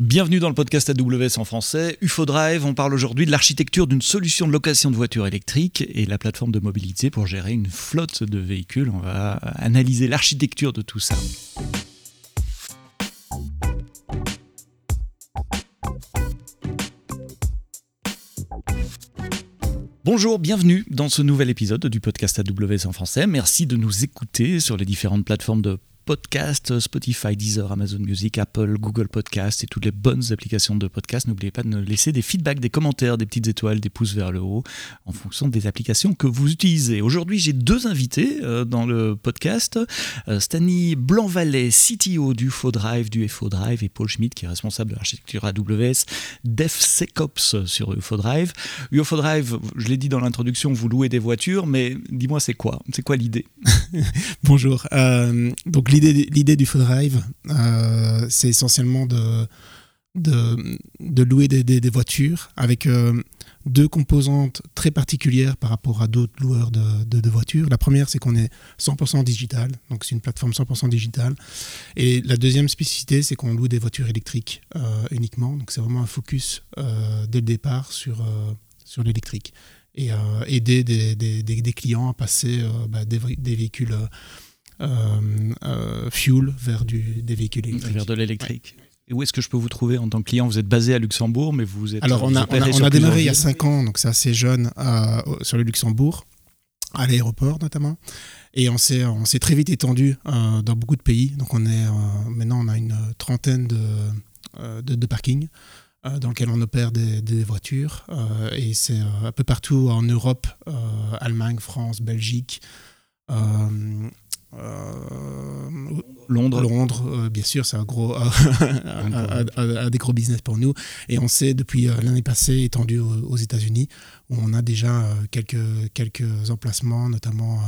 Bienvenue dans le podcast AWS en français. UFO Drive, on parle aujourd'hui de l'architecture d'une solution de location de voitures électriques et la plateforme de mobilité pour gérer une flotte de véhicules. On va analyser l'architecture de tout ça. Bonjour, bienvenue dans ce nouvel épisode du podcast AWS en français. Merci de nous écouter sur les différentes plateformes de podcast, Spotify, Deezer, Amazon Music, Apple, Google Podcast et toutes les bonnes applications de podcast. N'oubliez pas de nous laisser des feedbacks, des commentaires, des petites étoiles, des pouces vers le haut en fonction des applications que vous utilisez. Aujourd'hui, j'ai deux invités euh, dans le podcast. Euh, Stani Blancvalet, CTO du Drive, du Drive, et Paul Schmidt, qui est responsable de l'architecture AWS DevSecOps sur UFODrive. Drive, je l'ai dit dans l'introduction, vous louez des voitures, mais dis-moi, c'est quoi? C'est quoi l'idée? Bonjour. Euh, donc l'idée du Food Drive, euh, c'est essentiellement de, louer des, voitures avec euh, deux composantes très particulières par rapport à d'autres loueurs de, voitures. La première, c'est qu'on est 100% digital, donc c'est une plateforme 100% digitale. Et la deuxième spécificité, c'est qu'on loue des voitures électriques euh, uniquement. Donc c'est vraiment un focus dès le départ sur, l'électrique et aider des, clients à passer bah, des, véhicules fuel vers du, des véhicules électriques. Vers de l'électrique. Et où est-ce que je peux vous trouver en tant que client? Vous êtes basé à Luxembourg, mais vous êtes. Alors, on a, on a, démarré il y a 5 ans, donc c'est assez jeune, euh, sur le Luxembourg, à l'aéroport notamment. Et on s'est, on s'est très vite étendu dans beaucoup de pays. Donc, on est, maintenant, on a une trentaine de, de, parkings dans lesquels on opère des, des voitures. et c'est un peu partout en Europe, Allemagne, France, Belgique. Euh, Londres. Londres, euh, bien sûr, c'est un gros, un, des gros business pour nous. Et on s'est depuis euh, l'année passée étendu aux, États-Unis, où on a déjà quelques, quelques emplacements, notamment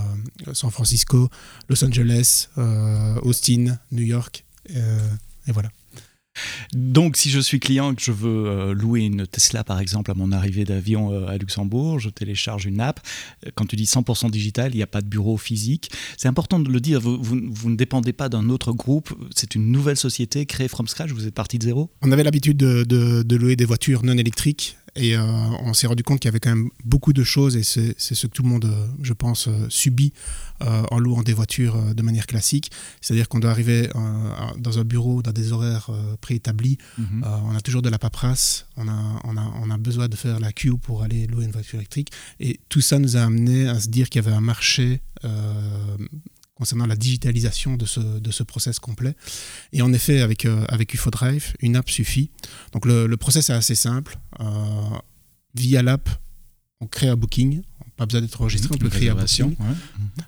San Francisco, Los Angeles, Austin, New York. et voilà. Donc, si je suis client et que je veux euh, louer une Tesla, par exemple, à mon arrivée d'avion euh, à Luxembourg, je télécharge une app. Quand tu dis 100% digital, il n'y a pas de bureau physique. C'est important de le dire, vous, ne dépendez pas d'un autre groupe. C'est une nouvelle société créée from scratch. Vous êtes parti de zéro? On avait l'habitude de, louer des voitures non électriques et euh, on s'est rendu compte qu'il y avait quand même beaucoup de choses, et c'est ce que tout le monde, euh, je pense, euh, subit en louant des voitures de manière classique. C'est-à-dire qu'on doit arriver dans un bureau, dans des horaires préétablis. Mhm. on a toujours de la paperasse, on a, on, a, on a besoin de faire la queue pour aller louer une voiture électrique. Et tout ça nous a amené à se dire qu'il y avait un marché concernant la digitalisation de ce, de ce process complet. Et en effet, avec, euh, avec UFO Drive, une app suffit. Donc le, le process est assez simple. Euh, via l'app, on crée un booking. Pas besoin d'être enregistré, on peut créer un booking.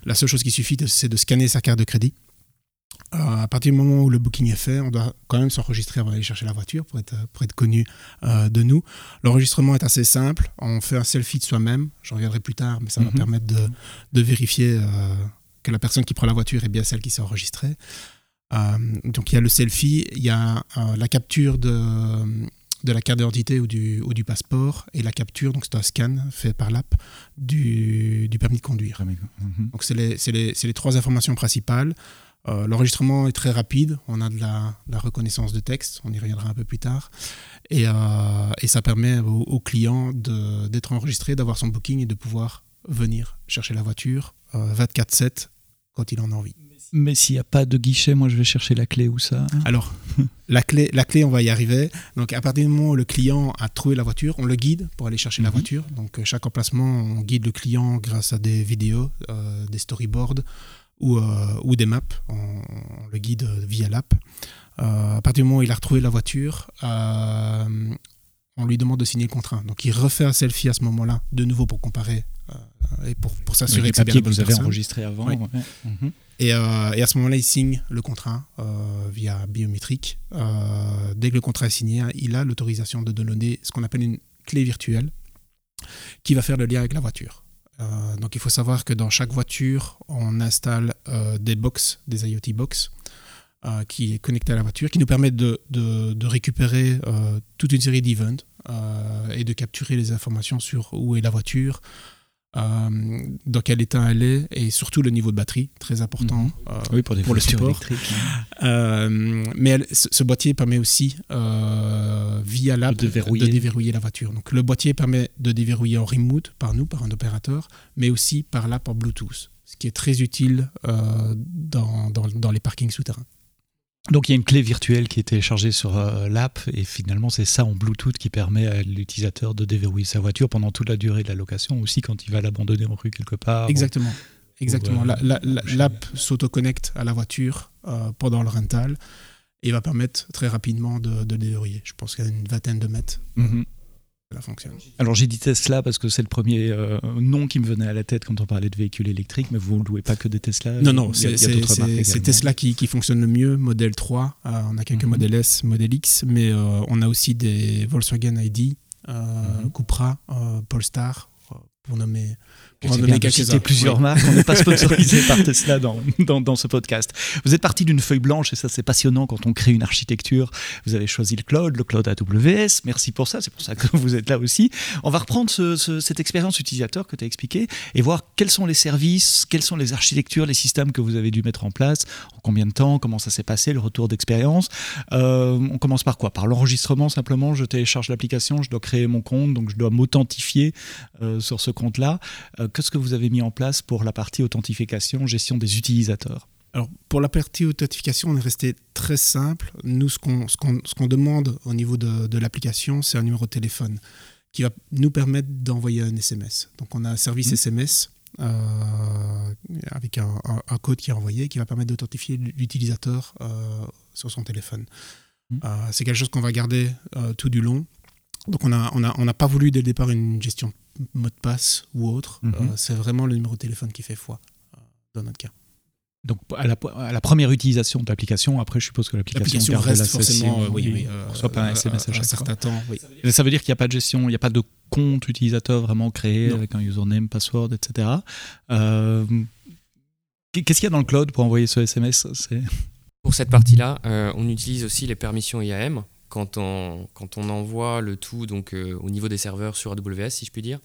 La seule chose qui suffit, c'est de scanner sa carte de crédit. Euh, à partir du moment où le booking est fait, on doit quand même s'enregistrer avant d'aller chercher la voiture pour être, pour être connu de nous. L'enregistrement est assez simple. On fait un selfie de soi-même. Je reviendrai plus tard, mais ça va mhm. permettre de, de vérifier que la personne qui prend la voiture est bien celle qui s'est enregistrée. Euh, donc il y a le selfie, il y a euh, la capture de, de la carte d'identité ou du, ou du passeport et la capture, donc c'est un scan fait par l'app, du, du, permis de conduire. Mhm. Donc c'est les, les, les, trois informations principales. Euh, l'enregistrement est très rapide, on a de la, la, reconnaissance de texte, on y reviendra un peu plus tard, et, et ça permet au, au client d'être enregistré, d'avoir son booking et de pouvoir venir chercher la voiture 24-7 quand il en a envie. Mais s'il n'y a pas de guichet, moi je vais chercher la clé où ça? Alors, la clé, la clé, on va y arriver. Donc, à partir du moment où le client a trouvé la voiture, on le guide pour aller chercher la mhm. voiture. Donc, euh, chaque emplacement, on guide le client grâce à des vidéos, euh, des storyboards ou, euh, ou des maps. On, le guide via l'app. à partir du moment où il a retrouvé la voiture, on lui demande de signer le contrat. Donc, il refait un selfie à ce moment-là, de nouveau pour comparer et pour, pour s'assurer que c'est bien vous avez enregistré avant. Mhm. Et, euh, et, à ce moment-là, il signe le contrat euh, via biométrique. Euh, dès que le contrat est signé, il a l'autorisation de donner ce qu'on appelle une clé virtuelle qui va faire le lien avec la voiture. donc il faut savoir que dans chaque voiture, on installe des box, des IoT box, qui est connecté à la voiture, qui nous permettent de, de, de récupérer toute une série d'events et de capturer les informations sur où est la voiture, euh, dans quel état elle est et surtout le niveau de batterie, très important Mhm. euh, Oui, pour, des pour le support. Euh, mais elle- ce ce boîtier permet aussi, via l'app, De déverrouiller. de déverrouiller la voiture. Donc le boîtier permet de déverrouiller en remote par nous, par un opérateur, mais aussi par l'app en Bluetooth, ce qui est très utile dans, dans- dans les parkings souterrains. Donc il y a une clé virtuelle qui est téléchargée sur euh, l'app et finalement c'est ça en Bluetooth qui permet à l'utilisateur de déverrouiller sa voiture pendant toute la durée de la location, aussi quand il va l'abandonner en rue quelque part. Exactement. Exactement. euh, La- la- la- ou chez- L'app s'auto-connecte à la voiture euh, pendant le rental et va permettre très rapidement de, de déverrouiller. Je pense qu'il y a une vingtaine de mètres Mhm. Ça fonctionne. Alors j'ai dit Tesla parce que c'est le premier euh, nom qui me venait à la tête quand on parlait de véhicules électriques, mais vous ne louez pas que des Tesla Non, non, il y a- c'est. Tesla qui, qui fonctionne le mieux, modèle 3. Euh, on a quelques Mhm. modèles S, modèle X, mais euh, on a aussi des Volkswagen ID, euh, Mhm. Cupra, euh, Polestar, pour nommer, de quelques-uns. citer plusieurs Oui. marques. On n'est pas sponsorisé par Tesla dans, dans, dans ce podcast. Vous êtes parti d'une feuille blanche et ça c'est passionnant quand on crée une architecture. Vous avez choisi le cloud, le cloud AWS. Merci pour ça. C'est pour ça que vous êtes là aussi. On va reprendre ce- ce- cette expérience utilisateur que tu as expliqué et voir quels sont les services, quelles sont les architectures, les systèmes que vous avez dû mettre en place, en combien de temps, comment ça s'est passé, le retour d'expérience. Euh, on commence par quoi? Par l'enregistrement simplement. Je télécharge l'application, je dois créer mon compte, donc je dois m'authentifier euh, sur ce compte-là. Euh, Qu'est-ce que vous avez mis en place pour la partie authentification, gestion des utilisateurs? Alors, pour la partie authentification, on est resté très simple. Nous, ce qu'on ce qu'on- ce qu'on demande au niveau de, de l'application, c'est un numéro de téléphone qui va nous permettre d'envoyer un SMS. Donc, on a un service. SMS euh, avec un, un- un code qui est envoyé qui va permettre d'authentifier l'utilisateur euh, sur son téléphone. Mhm. Euh, c'est quelque chose qu'on va garder tout du long. Donc, on n'a on a, on n'a pas voulu dès le départ une gestion mot de passe ou autre. Mhm. Euh, c'est vraiment le numéro de téléphone qui fait foi euh, dans notre cas. Donc à la, à la première utilisation de l'application, après je suppose que l'application reste la forcément, euh, oui, oui, euh, on reçoit pas un euh, SMS à un chaque certain temps. Oui. Ça veut dire qu'il n'y a pas de gestion, il n'y a pas de compte utilisateur vraiment créé Non. avec un username, password, etc. Euh, Qu'est-ce qu'il y a dans le cloud pour envoyer ce SMS C'est- Pour cette partie-là, euh, on utilise aussi les permissions IAM quand on, quand on envoie le tout donc, euh, au niveau des serveurs sur AWS, si je puis dire.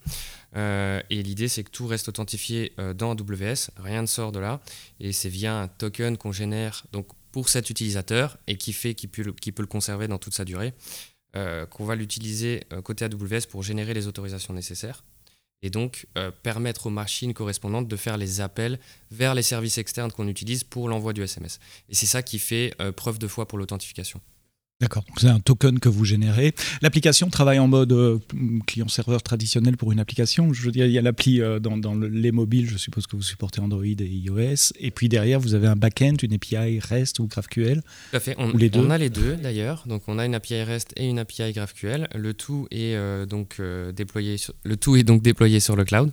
Euh, et l'idée, c'est que tout reste authentifié euh, dans AWS, rien ne sort de là. Et c'est via un token qu'on génère donc, pour cet utilisateur et qui fait qu'il peut, peut le conserver dans toute sa durée, qu'on va l'utiliser côté AWS pour générer les autorisations nécessaires et donc permettre aux machines correspondantes de faire les appels vers les services externes qu'on utilise pour l'envoi du SMS. Et c'est ça qui fait preuve de foi pour l'authentification. D'accord, c'est un token que vous générez. L'application travaille en mode euh, client-serveur traditionnel pour une application. Je veux dire, il y a l'appli euh, dans, dans le- les mobiles, je suppose que vous supportez Android et iOS. Et puis derrière, vous avez un back-end, une API REST ou GraphQL. Tout à fait. On, Ou les deux on a les deux d'ailleurs. Donc on a une API REST et une API GraphQL. Le tout est euh, donc déployé. Sur, le tout est donc déployé sur le cloud.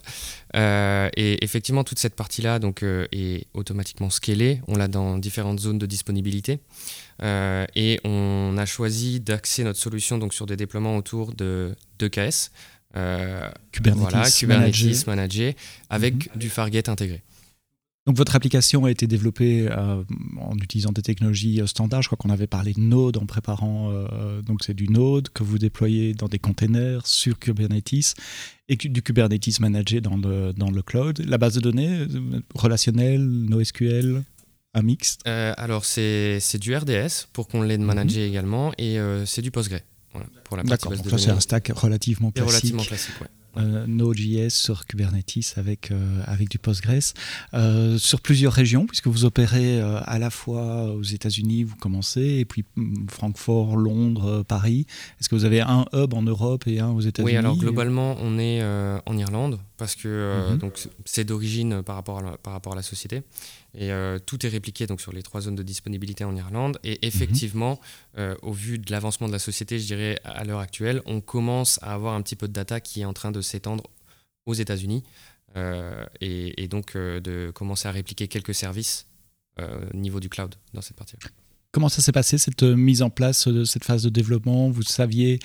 Et effectivement, toute cette partie-là donc est automatiquement scalée. On l'a dans différentes zones de disponibilité. Euh, et on a choisi d'axer notre solution donc sur des déploiements autour de d'EKS. Euh, Kubernetes, voilà, Kubernetes managé. managé avec Mhm. du Fargate intégré. Donc votre application a été développée euh, en utilisant des technologies euh, standards. Je crois qu'on avait parlé de Node en préparant. euh, donc c'est du Node que vous déployez dans des containers sur Kubernetes et du Kubernetes managé dans le, dans le cloud. La base de données relationnelle, NoSQL, un mixte. Euh, alors, c'est du RDS pour qu'on l'ait managé également et euh, c'est du Postgre. Voilà, pour la partie D'accord, donc ça c'est un stack relativement classique. relativement classique, ouais. euh, Node.js sur Kubernetes avec, euh, avec du Postgres, euh, sur plusieurs régions, puisque vous opérez à la fois aux États-Unis, vous commencez, et puis mm, Francfort, Londres, Paris. Est-ce que vous avez un hub en Europe et un aux États-Unis? Oui, alors globalement, on est en Irlande parce que Mhm. donc c'est d'origine par rapport à la, par rapport à la société et euh, tout est répliqué donc sur les trois zones de disponibilité en Irlande et effectivement, euh, au vu de l'avancement de la société, je dirais à l'heure actuelle, on commence à avoir un petit peu de data qui est en train de s'étendre aux États-Unis euh, et, et donc de commencer à répliquer quelques services au niveau du cloud dans cette partie. Comment ça s'est passé cette euh, mise en place de cette phase de développement? Vous saviez,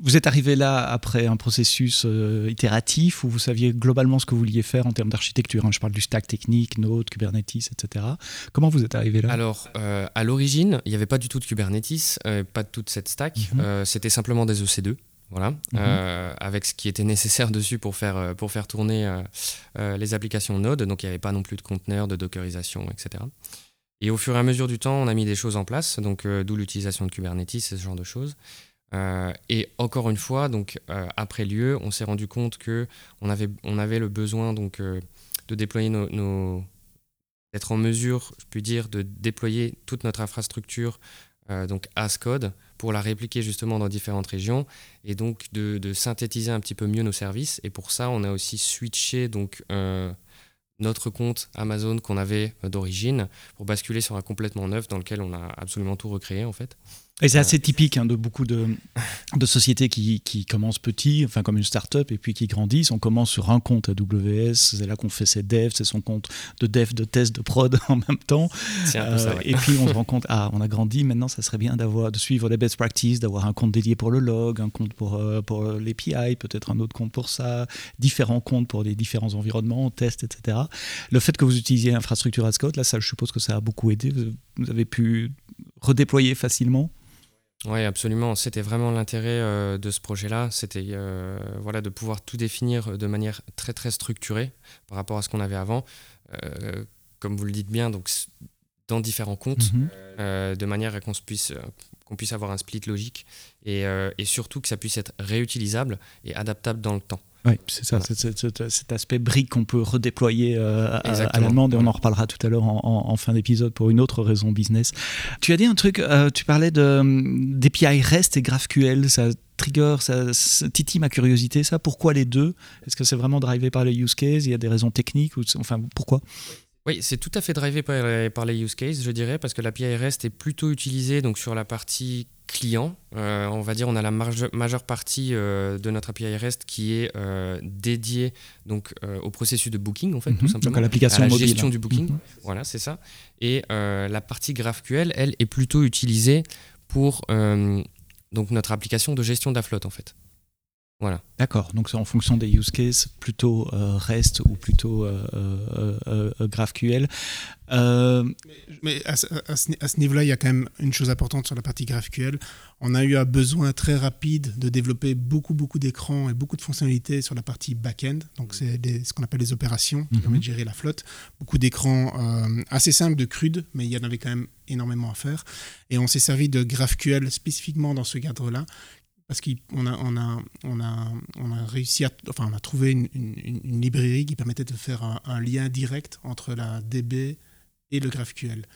vous êtes arrivé là après un processus euh, itératif où vous saviez globalement ce que vous vouliez faire en termes d'architecture. hein? Je parle du stack technique, Node, Kubernetes, etc. Comment vous êtes arrivé là? Alors, euh, à l'origine, il n'y avait pas du tout de Kubernetes, euh, pas de toute cette stack. Mhm. Euh, C'était simplement des EC2. voilà, mhm. avec ce qui était nécessaire dessus pour faire, pour faire tourner les applications Node. Donc il n'y avait pas non plus de conteneurs, de dockerisation, etc. Et au fur et à mesure du temps, on a mis des choses en place, donc d'où l'utilisation de Kubernetes, ce genre de choses. et encore une fois, donc après lieu, on s'est rendu compte que on avait, on avait le besoin donc de déployer nos, d'être en mesure, je puis dire, de déployer toute notre infrastructure donc as code pour la répliquer justement dans différentes régions et donc de, synthétiser un petit peu mieux nos services. Et pour ça, on a aussi switché donc euh, notre compte Amazon qu'on avait euh, d'origine pour basculer sur un complètement neuf dans lequel on a absolument tout recréé en fait. Et c'est assez typique hein, de beaucoup de, de sociétés qui, qui, commencent petit, enfin comme une start-up, et puis qui grandissent. On commence sur un compte AWS, c'est là qu'on fait ses devs, c'est son compte de dev, de test, de prod en même temps. Euh, et puis on se rend compte, ah, on a grandi, maintenant ça serait bien d'avoir, de suivre les best practices, d'avoir un compte dédié pour le log, un compte pour, euh, pour l'API, peut-être un autre compte pour ça, différents comptes pour les différents environnements, tests, etc. Le fait que vous utilisiez l'infrastructure as code, là, ça, je suppose que ça a beaucoup aidé. Vous avez pu redéployer facilement? Oui, absolument. C'était vraiment l'intérêt euh, de ce projet-là. C'était euh, voilà, de pouvoir tout définir de manière très très structurée par rapport à ce qu'on avait avant. Euh, comme vous le dites bien, donc dans différents comptes, mhm. de manière à qu'on puisse, qu'on puisse avoir un split logique et, et, surtout que ça puisse être réutilisable et adaptable dans le temps. Oui, c'est ça, cet aspect brique qu'on peut redéployer euh, à, la demande et on en reparlera tout à l'heure en, fin d'épisode pour une autre raison business. Tu as dit un truc, euh, tu parlais d'API REST et GraphQL, ça trigger, ça, titille ma curiosité, ça. Pourquoi les deux? Est-ce que c'est vraiment drivé par les use cases? Il y a des raisons techniques ou, Enfin, pourquoi? Oui, c'est tout à fait drivé par, par, les use cases, je dirais, parce que l'API REST est plutôt utilisée donc, sur la partie client. Euh, on va dire on a la majeure partie euh, de notre API REST qui est euh, dédiée donc, au processus de booking, en fait, tout mhm. simplement. Donc à l'application la mobile. gestion du booking. Mhm. Voilà, c'est ça. Et la partie GraphQL, elle, est plutôt utilisée pour donc, notre application de gestion de la flotte, en fait. Voilà. D'accord, donc c'est en fonction des use cases, plutôt euh, REST ou plutôt euh, euh, GraphQL. Mais, à, ce, niveau-là, il y a quand même une chose importante sur la partie GraphQL. On a eu un besoin très rapide de développer beaucoup, beaucoup d'écrans et beaucoup de fonctionnalités sur la partie back-end. Donc c'est ce qu'on appelle les opérations qui mhm. permettent de gérer la flotte. Beaucoup d'écrans assez simples, de crude, mais il y en avait quand même énormément à faire. Et on s'est servi de GraphQL spécifiquement dans ce cadre-là, parce qu'on a, réussi à, enfin, trouvé une, librairie qui permettait de faire un, lien direct entre la DB et le GraphQL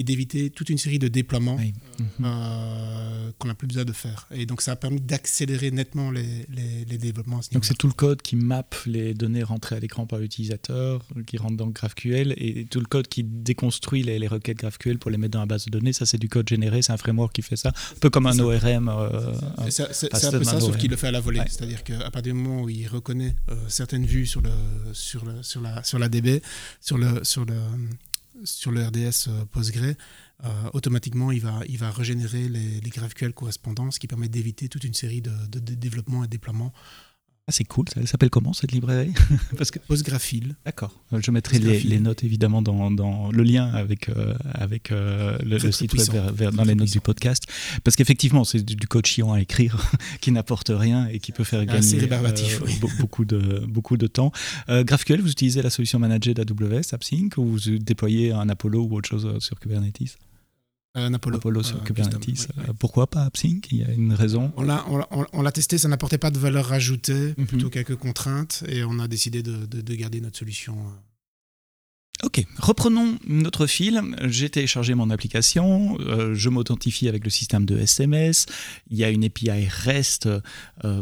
et d'éviter toute une série de déploiements euh, qu'on n'a plus besoin de faire. Et donc ça a permis d'accélérer nettement les, les, développements. donc c'est tout le code qui map les données rentrées à l'écran par l'utilisateur, qui rentre dans GraphQL, et tout le code qui déconstruit les, requêtes GraphQL pour les mettre dans la base de données. Ça c'est du code généré, c'est un framework qui fait ça, un peu comme un ORM. Euh, c'est un peu ça, sauf qu'il le fait à la volée. C'est-à-dire qu'à partir du moment où il reconnaît euh, certaines vues sur, le, sur, le, sur, la, sur la DB, sur le, sur le sur le RDS euh, Postgre, euh, automatiquement, il va, régénérer les, GraphQL correspondants, ce qui permet d'éviter toute une série de, de, de développements et déploiements ah, c'est cool, ça s'appelle comment cette librairie? Parce que Postgraphile. D'accord. Je mettrai les, notes évidemment dans, dans le lien avec, euh, avec le, site web dans les notes du podcast. Parce qu'effectivement, c'est du, code chiant à écrire qui n'apporte rien et qui peut faire gagner beaucoup, de, beaucoup de temps. GraphQL, vous utilisez la solution managée d'AWS, AppSync, ou vous déployez un Apollo ou autre chose sur Kubernetes? Un Apollo. Apollo sur euh, Kubernetes. Euh, pourquoi pas AppSync Il y a une raison On l'a, on, l'a testé, ça n'apportait pas de valeur ajoutée, mhm. plutôt quelques contraintes, et on a décidé de, de, garder notre solution. Euh. Ok, reprenons notre fil. J'ai téléchargé mon application, je m'authentifie avec le système de SMS. Il y a une API REST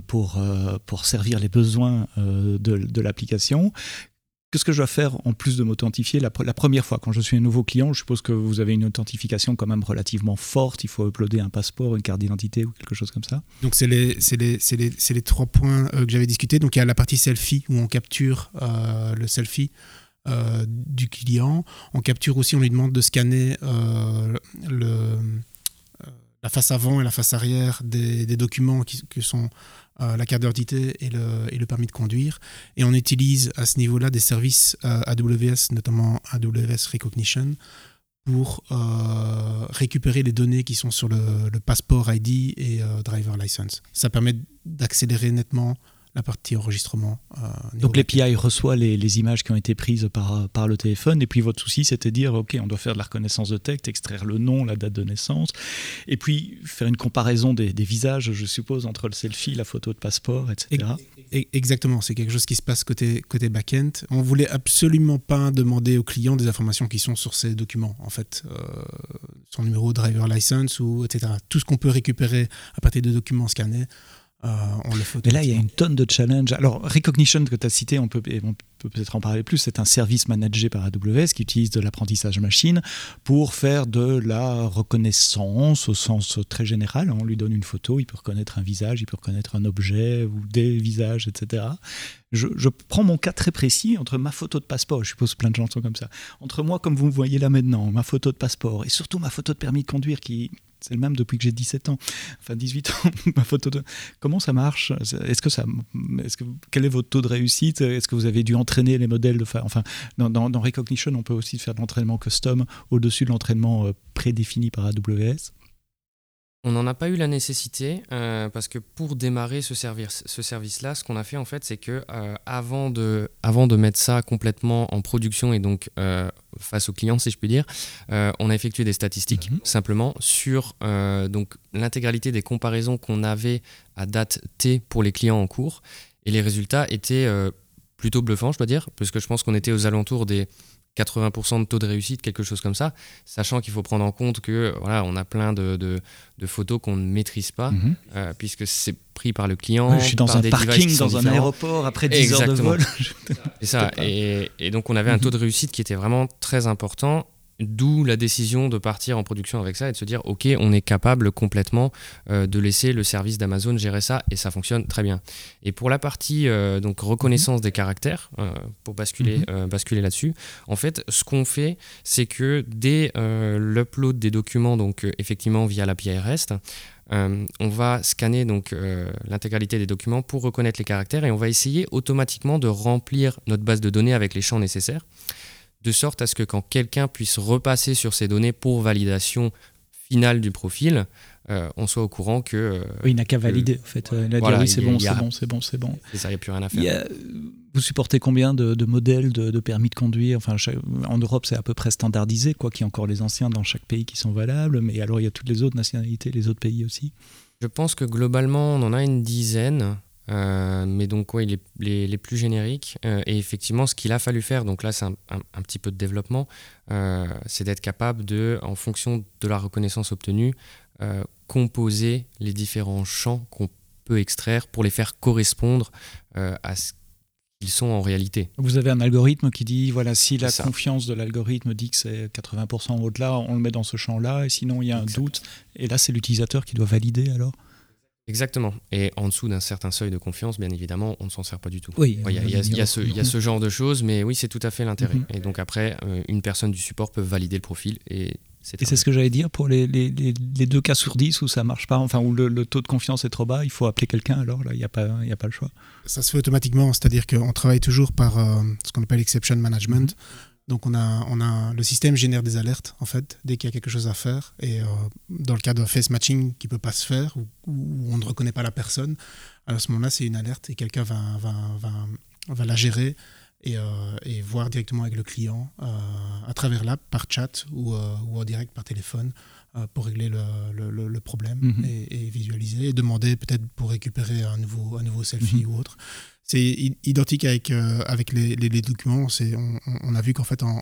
pour, pour servir les besoins de, de l'application. Qu'est-ce que je dois faire en plus de m'authentifier la, première fois? Quand je suis un nouveau client, je suppose que vous avez une authentification quand même relativement forte. Il faut uploader un passeport, une carte d'identité ou quelque chose comme ça. Donc, c'est les, les, les, les, trois points euh, que j'avais discutés. Donc, il y a la partie selfie où on capture euh, le selfie. Euh, du client. On capture aussi, on lui demande de scanner le, la face avant et la face arrière des, documents qui, sont euh, la carte d'identité et le, permis de conduire. Et on utilise à ce niveau-là des services euh, AWS, notamment AWS Recognition, pour récupérer les données qui sont sur le passeport ID et driver license. Ça permet d'accélérer nettement la partie enregistrement. Euh, Donc l'API reçoit les, images qui ont été prises par, par le téléphone, et puis votre souci c'était de dire, OK, on doit faire de la reconnaissance de texte, extraire le nom, la date de naissance, et puis faire une comparaison des, visages, je suppose, entre le selfie, la photo de passeport, etc. Exactement, c'est quelque chose qui se passe côté, côté back-end. On voulait absolument pas demander aux clients des informations qui sont sur ces documents, en fait, euh, son numéro driver license, ou etc. Tout ce qu'on peut récupérer à partir de documents scannés, euh, Mais là, il y a une tonne de challenges. Alors, Recognition que tu as cité, on peut, on peut peut-être en parler plus, c'est un service managé par AWS qui utilise de l'apprentissage machine pour faire de la reconnaissance au sens très général. On lui donne une photo, il peut reconnaître un visage, il peut reconnaître un objet ou des visages, etc. Je, prends mon cas très précis entre ma photo de passeport, je suppose plein de gens sont comme ça, entre moi, comme vous me voyez là maintenant, ma photo de passeport et surtout ma photo de permis de conduire qui c'est le même depuis que j'ai 17 ans, enfin 18 ans, ma photo de... Comment ça marche? Est-ce que ça... Est-ce que... Quel est votre taux de réussite? Est-ce que vous avez dû entraîner les modèles de faire... Enfin, dans, dans, Recognition, on peut aussi faire de l'entraînement custom au-dessus de l'entraînement euh, prédéfini par AWS on n'en a pas eu la nécessité euh, parce que pour démarrer ce service, ce service-là, ce qu'on a fait en fait, c'est que euh, avant, de, avant de mettre ça complètement en production et donc face aux clients, si je puis dire, on a effectué des statistiques mhm. simplement sur donc l'intégralité des comparaisons qu'on avait à date T pour les clients en cours. Et les résultats étaient plutôt bluffants, je dois dire, parce que je pense qu'on était aux alentours des 80% de taux de réussite, quelque chose comme ça, sachant qu'il faut prendre en compte que voilà, on a plein de, de, photos qu'on ne maîtrise pas, mhm. puisque c'est pris par le client. je suis dans un parking, dans un aéroport, après 10 heures de vol. C'est ça. Et, et, donc, on avait un mhm. taux de réussite qui était vraiment très important. D'où la décision de partir en production avec ça et de se dire ok on est capable complètement euh, de laisser le service d'Amazon gérer ça et ça fonctionne très bien. Et pour la partie euh, donc reconnaissance des caractères euh, pour basculer mhm. basculer là-dessus, en fait ce qu'on fait c'est que dès l'upload des documents donc effectivement via l'API REST euh, on va scanner donc euh, l'intégralité des documents pour reconnaître les caractères et on va essayer automatiquement de remplir notre base de données avec les champs nécessaires, de sorte à ce que quand quelqu'un puisse repasser sur ces données pour validation finale du profil, euh, on soit au courant que. oui, il n'a qu'à valider, en fait. Il a dit oui, c'est bon, c'est bon, c'est bon, c'est bon. ça, il n'y a plus rien à faire. vous supportez combien de, modèles de, permis de conduire? Enfin, En Europe, c'est à peu près standardisé, quoi qu'il y ait encore les anciens dans chaque pays qui sont valables, mais alors il y a toutes les autres nationalités, les autres pays aussi Je pense que globalement, on en a une dizaine. Euh, mais donc, oui, les, les, plus génériques. Euh, et effectivement, ce qu'il a fallu faire, donc là, c'est un, un, petit peu de développement, c'est d'être capable de, en fonction de la reconnaissance obtenue, composer les différents champs qu'on peut extraire pour les faire correspondre euh, à ce qu'ils sont en réalité. Vous avez un algorithme qui dit, voilà, si la confiance de l'algorithme dit que c'est 80% au-delà, on le met dans ce champ-là, et sinon il y a un doute, et là c'est l'utilisateur qui doit valider alors? Exactement. Et en dessous d'un certain seuil de confiance, bien évidemment, on ne s'en sert pas du tout. Oui. Il y, a, ce, genre de choses, mais oui, c'est tout à fait l'intérêt. Mhm. Et donc après, euh, une personne du support peut valider le profil et et c'est ce que j'allais dire pour les, les, les, deux cas sur 10 où ça marche pas, enfin où le, taux de confiance est trop bas, il faut appeler quelqu'un alors là, il n'y a, pas, a pas le choix. Ça se fait automatiquement, c'est-à-dire qu'on travaille toujours par euh, ce qu'on appelle exception management. Mm-hmm. Donc on a, on a, le système génère des alertes en fait dès qu'il y a quelque chose à faire. Et euh, dans le cas de face matching qui peut pas se faire ou, on ne reconnaît pas la personne, à ce moment-là c'est une alerte et quelqu'un va, va, va, va la gérer euh, et, voir directement avec le client euh, à travers l'app, par chat ou, ou, en direct par téléphone pour régler le, le, problème mhm. et, visualiser et demander peut-être pour récupérer un nouveau, un nouveau selfie mhm. ou autre. C'est identique avec, avec les, les, les documents. On, on, a vu qu'en fait, en,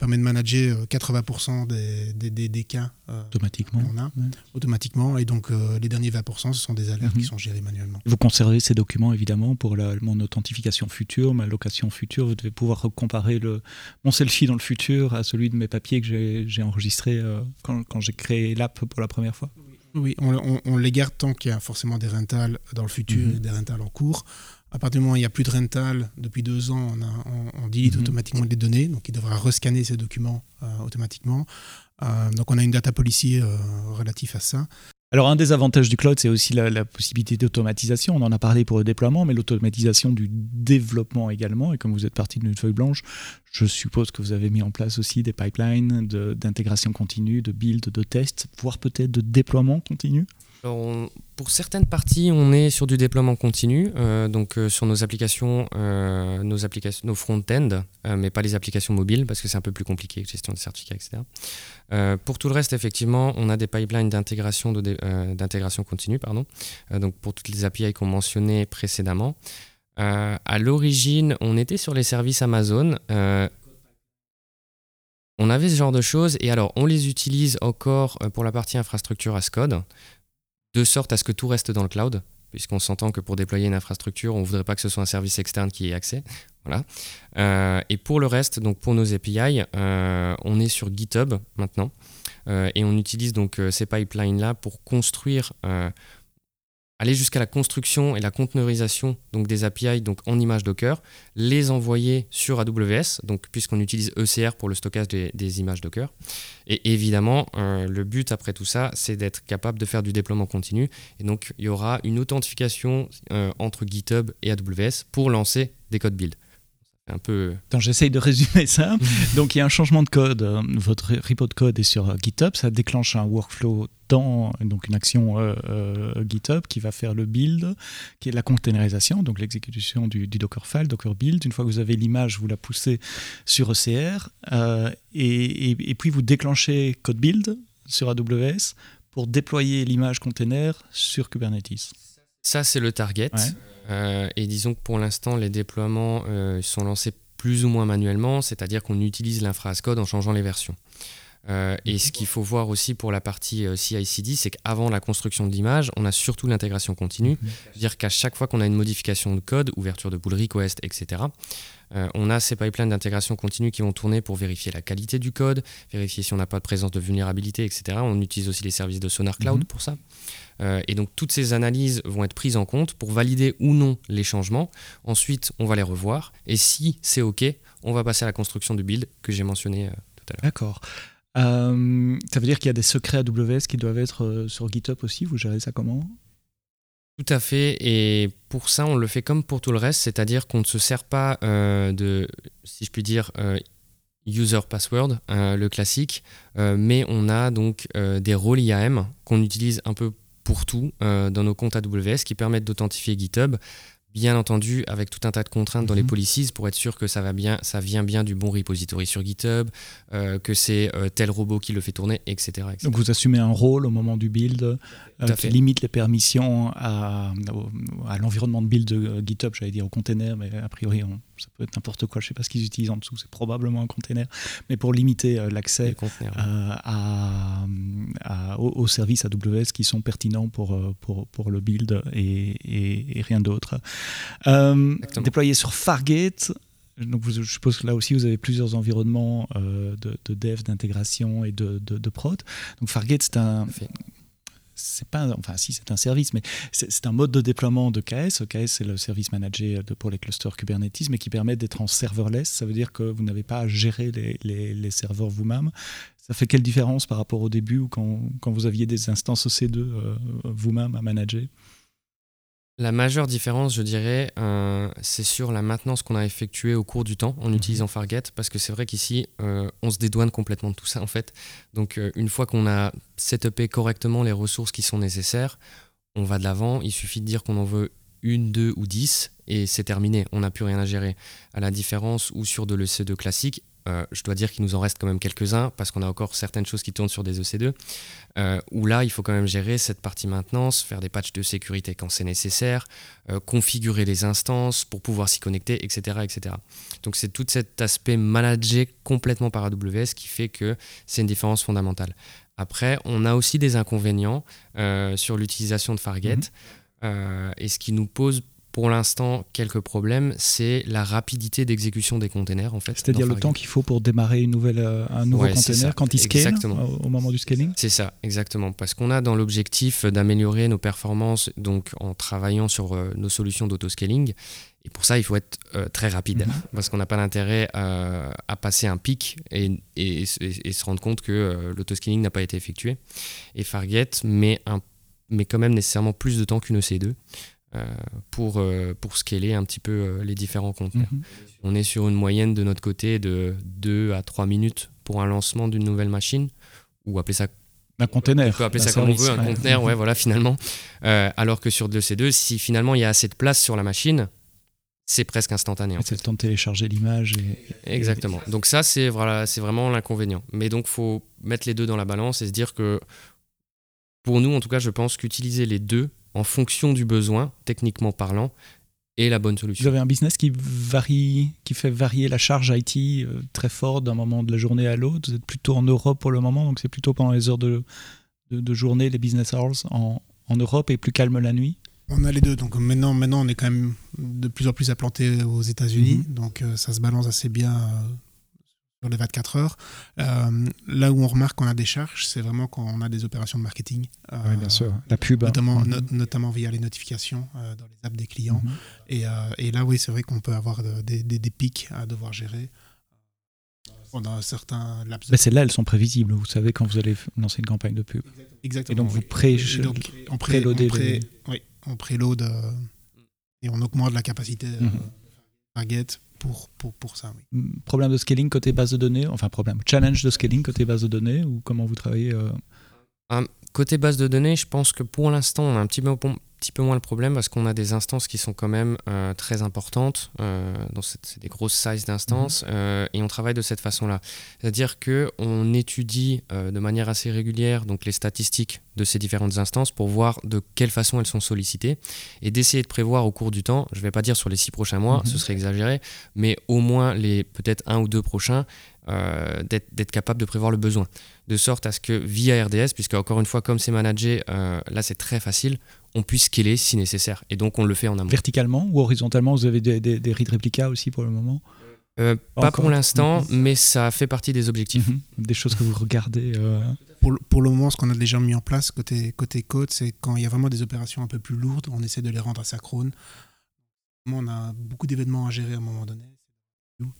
permet de manager 80% euh, des, des, des, cas euh, automatiquement. On a, automatiquement. Et donc, euh, les derniers 20%, ce sont des alertes qui mhm. sont gérées manuellement. Vous conservez ces documents, évidemment, pour la, mon authentification future, ma location future. Vous devez pouvoir comparer le, mon selfie dans le futur à celui de mes papiers que j'ai enregistrés quand, quand j'ai créé l'app pour la première fois. Oui, on, on, les garde tant qu'il y a forcément des rentals dans le futur mhm. et des rentals en cours. À partir du moment où il n'y a plus de rental, depuis deux ans, on, a, on, delete mhm. automatiquement les données, donc il devra rescanner ces documents euh, automatiquement. Euh, donc on a une data policy euh, relative à ça. Alors un des avantages du cloud, c'est aussi la, possibilité d'automatisation. On en a parlé pour le déploiement, mais l'automatisation du développement également. Et comme vous êtes parti d'une feuille blanche, je suppose que vous avez mis en place aussi des pipelines d'intégration continue, de build, de test, voire peut-être de déploiement continu. Alors pour certaines parties, on est sur du déploiement continu, euh, donc euh, sur nos applications, euh, nos, applications nos front-end, mais pas les applications mobiles parce que c'est un peu plus compliqué, gestion de certificats, etc. pour tout le reste, effectivement, on a des pipelines d'intégration d'intégration continue, pardon, donc pour toutes les API qu'on mentionnait précédemment. à l'origine, on était sur les services Amazon. on avait ce genre de choses et alors on les utilise encore pour la partie infrastructure as code de sorte à ce que tout reste dans le cloud, puisqu'on s'entend que pour déployer une infrastructure, on ne voudrait pas que ce soit un service externe qui ait accès. Voilà. Euh, et pour le reste, donc pour nos API, euh, on est sur GitHub maintenant, euh, et on utilise donc ces pipelines-là pour construire aller jusqu'à la construction et la conteneurisation donc des API donc en image Docker, les envoyer sur AWS, donc puisqu'on utilise ECR pour le stockage des, images Docker. Et évidemment, euh, le but après tout ça, c'est d'être capable de faire du déploiement continu. Et donc, il y aura une authentification euh, entre GitHub et AWS pour lancer des codes build un peu. J'essaye de résumer ça. Donc, il y a un changement de code. Euh, votre repo de code est sur euh, GitHub. Ça déclenche un workflow dans donc une action euh, GitHub qui va faire le build, qui est la containerisation, donc l'exécution du, Dockerfile, Docker build. Une fois que vous avez l'image, vous la poussez sur ECR et, puis vous déclenchez code build sur AWS pour déployer l'image container sur Kubernetes. Ça, c'est le target. Euh, et disons que pour l'instant, les déploiements euh, sont lancés plus ou moins manuellement, c'est-à-dire qu'on utilise l'infra code en changeant les versions. Euh, et ce qu'il faut voir aussi pour la partie CI/CD, c'est qu'avant la construction de l'image, on a surtout l'intégration continue, mhm. c'est-à-dire qu'à chaque fois qu'on a une modification de code, ouverture de pull request, etc., on a ces pipelines d'intégration continue qui vont tourner pour vérifier la qualité du code, vérifier si on n'a pas de présence de vulnérabilité, etc. On utilise aussi les services de Sonar Cloud mhm. pour ça. Euh, et donc toutes ces analyses vont être prises en compte pour valider ou non les changements. Ensuite, on va les revoir. Et si c'est OK, on va passer à la construction du build que j'ai mentionné euh, tout à l'heure. D'accord. Euh, ça veut dire qu'il y a des secrets AWS qui doivent être sur GitHub aussi? Vous gérez ça comment? Tout à fait, et pour ça, on le fait comme pour tout le reste, c'est-à-dire qu'on ne se sert pas de, si je puis dire, user password, le classique, mais on a donc des rôles IAM qu'on utilise un peu pour tout euh, dans nos comptes AWS qui permettent d'authentifier GitHub bien entendu avec tout un tas de contraintes dans les mhm. policies pour être sûr que ça va bien, ça vient bien du bon repository sur GitHub, euh, que c'est euh, tel robot qui le fait tourner, etc., Donc vous assumez un rôle au moment du build euh, qui limite les permissions à, à l'environnement de build de GitHub, j'allais dire au container, mais a priori ça peut être n'importe quoi, je ne sais pas ce qu'ils utilisent en dessous, c'est probablement un container, mais pour limiter l'accès à, aux, services AWS qui sont pertinents pour, pour, pour le build et, et rien d'autre. Euh, déployé sur Fargate. Donc je suppose que là aussi vous avez plusieurs environnements euh, de, dev, d'intégration et de, de, prod. Donc Fargate c'est un c'est pas enfin si c'est un service mais c'est un mode de déploiement de KS KS c'est le service managé pour les clusters Kubernetes mais qui permet d'être en serverless. Ça veut dire que vous n'avez pas à gérer les, les, les serveurs vous-même. Ça fait quelle différence par rapport au début ou quand, quand vous aviez des instances EC2 euh, vous-même à manager? La majeure différence, je dirais, euh, c'est sur la maintenance qu'on a effectuée au cours du temps en mhm. utilisant Fargate, parce que c'est vrai qu'ici, euh, on se dédouane complètement de tout ça en fait. Donc, euh, une fois qu'on a setupé correctement les ressources qui sont nécessaires, on va de l'avant. Il suffit de dire qu'on en veut une, deux ou dix, et c'est terminé. On n'a plus rien à gérer. À la différence où sur de l'EC2 classique, euh, je dois dire qu'il nous en reste quand même quelques-uns parce qu'on a encore certaines choses qui tournent sur des EC2, euh, où là, il faut quand même gérer cette partie maintenance, faire des patchs de sécurité quand c'est nécessaire, euh, configurer les instances pour pouvoir s'y connecter, etc. etc. Donc c'est tout cet aspect managé complètement par AWS qui fait que c'est une différence fondamentale. Après, on a aussi des inconvénients sur l'utilisation de Fargate, mhm. et ce qui nous pose pour l'instant quelques problèmes, c'est la rapidité d'exécution des containers en fait. C'est-à-dire le temps qu'il faut pour démarrer une nouvelle, euh, un nouveau container quand il scale au, moment du scaling C'est ça, exactement. Parce qu'on a dans l'objectif d'améliorer nos performances donc en travaillant sur euh, nos solutions d'autoscaling. Et pour ça, il faut être euh, très rapide, mhm. parce qu'on n'a pas d'intérêt à passer un pic et, et, se rendre compte que l'autoscaling n'a pas été effectué. Et Fargate met un met quand même nécessairement plus de temps qu'une EC2 pour, pour scaler un petit peu les différents conteneurs. Mhm. On est sur une moyenne de notre côté de 2 à 3 minutes pour un lancement d'une nouvelle machine, ou appeler ça un container. On peut appeler ça comme on veut, un conteneur, ouais, voilà, finalement. alors que sur 2C2, si finalement il y a assez de place sur la machine, c'est presque instantané. C'est le temps de télécharger l'image. Exactement. Donc ça, c'est voilà, vraiment l'inconvénient. Mais donc, faut mettre les deux dans la balance et se dire que, pour nous, en tout cas, je pense qu'utiliser les deux en fonction du besoin, techniquement parlant, est la bonne solution. Vous avez un business qui varie, qui fait varier la charge IT euh, très fort d'un moment de la journée à l'autre. Vous êtes plutôt en Europe pour le moment, donc c'est plutôt pendant les heures de, de, journée, les business hours en, en Europe et plus calme la nuit on a les deux. Donc maintenant, maintenant, on est quand même de plus en plus implanté aux États-Unis. Mhm. Donc euh, ça se balance assez bien euh, sur les 24 heures. Euh, là où on remarque qu'on a des charges, c'est vraiment quand on a des opérations de marketing. oui, bien sûr. La pub. Notamment, mhm. notamment via les notifications dans les apps des clients. Mhm. et, et, là, oui, c'est vrai qu'on peut avoir des, des, pics à devoir gérer pendant un certain laps de. Celles-là, elles sont prévisibles. Vous savez quand vous allez lancer une campagne de pub. Exactement. Et donc, vous pré, on pré, pré, oui, on préload euh, et on augmente la capacité euh, mhm. Target pour, pour, pour ça. Mm, problème de scaling côté base de données, enfin problème, challenge de scaling côté base de données ou comment vous travaillez euh? Côté base de données, je pense que pour l'instant, on a un petit peu, petit peu moins le problème parce qu'on a des instances qui sont quand même euh, très importantes. Euh, c'est des grosses sizes d'instances mhm. euh, et on travaille de cette façon-là. C'est-à-dire que on étudie de manière assez régulière donc les statistiques de ces différentes instances pour voir de quelle façon elles sont sollicitées et d'essayer de prévoir au cours du temps. Je ne vais pas dire sur les six prochains mois, ce mhm. serait exagéré, mais au moins les peut-être un ou deux prochains. D'être capable de prévoir le besoin. De sorte à ce que via RDS, puisque encore une fois, comme c'est managé, là c'est très facile, on puisse scaler si nécessaire. Et donc on le fait en amont. Verticalement ou horizontalement Vous avez des, des, read replica aussi pour le moment euh, Pas pour l'instant, mais ça fait partie des objectifs. Mhm. Des choses que vous regardez euh. pour, pour, le moment, ce qu'on a déjà mis en place côté, côté code, c'est quand il y a vraiment des opérations un peu plus lourdes, on essaie de les rendre asynchrone. On a beaucoup d'événements à gérer à un moment donné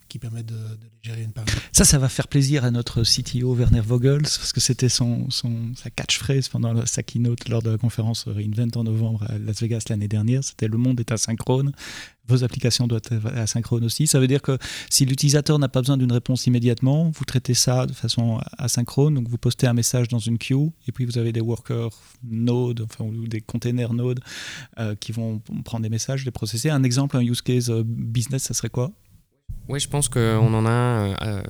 qui permet de, les gérer une partie. Ça, ça va faire plaisir à notre CTO Werner Vogels, parce que c'était son, son, sa catchphrase pendant sa keynote lors de la conférence Reinvent en novembre à Las Vegas l'année dernière. C'était le monde est asynchrone, vos applications doivent être asynchrones aussi. Ça veut dire que si l'utilisateur n'a pas besoin d'une réponse immédiatement, vous traitez ça de façon asynchrone, donc vous postez un message dans une queue, et puis vous avez des workers Node, enfin, ou des containers Node euh, qui vont prendre des messages, les processer. Un exemple, un use case euh, business, ça serait quoi? Oui, je pense qu'on en a un euh,